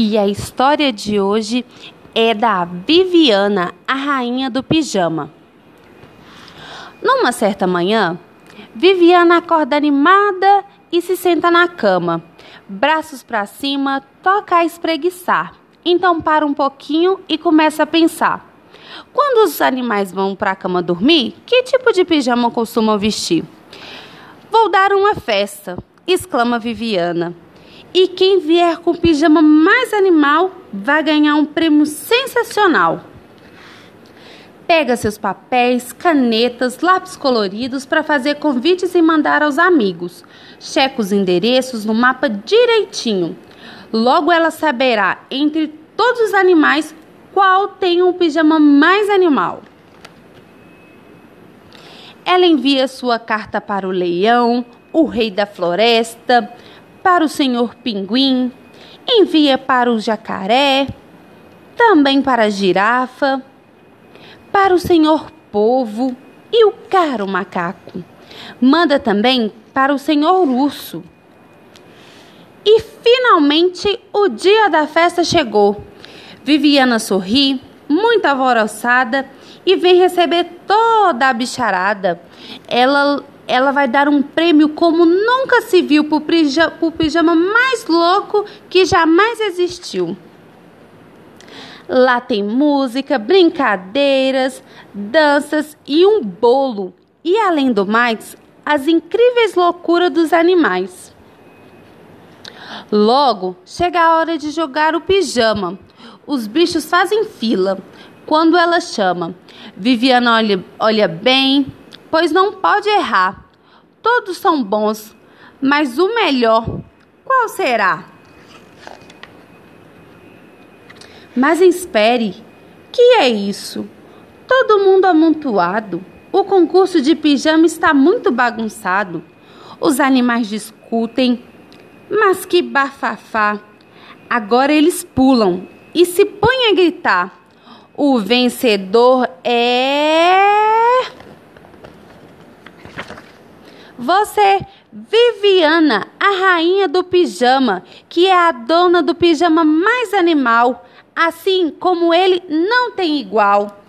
E a história de hoje é da Viviana, a rainha do pijama. Numa certa manhã, Viviana acorda animada e se senta na cama, braços para cima, toca a espreguiçar. Então para um pouquinho e começa a pensar. Quando os animais vão para a cama dormir, que tipo de pijama costumam vestir? Vou dar uma festa, exclama Viviana. E quem vier com o pijama mais animal vai ganhar um prêmio sensacional. Pega seus papéis, canetas, lápis coloridos para fazer convites e mandar aos amigos. Checa os endereços no mapa direitinho. Logo ela saberá entre todos os animais qual tem um pijama mais animal. Ela envia sua carta para o leão, o rei da floresta, para o senhor pinguim, envia para o jacaré, também para a girafa, para o senhor povo e o caro macaco. Manda também para o senhor urso. E finalmente o dia da festa chegou. Viviana sorri, muito alvoroçada, e vem receber toda a bicharada. Ela, ela vai dar um prêmio como nunca se viu para o pijama mais louco que jamais existiu. Lá tem música, brincadeiras, danças e um bolo. E além do mais, as incríveis loucuras dos animais. Logo, chega a hora de jogar o pijama. Os bichos fazem fila quando ela chama. Viviana olha, olha bem, pois não pode errar. Todos são bons, mas o melhor, qual será? Mas espere, que é isso? Todo mundo amontoado. O concurso de pijama está muito bagunçado. Os animais discutem, mas que bafafá! Agora eles pulam e se põe a gritar. O vencedor é. Você, Viviana, a rainha do pijama, que é a dona do pijama mais animal, assim como ele não tem igual.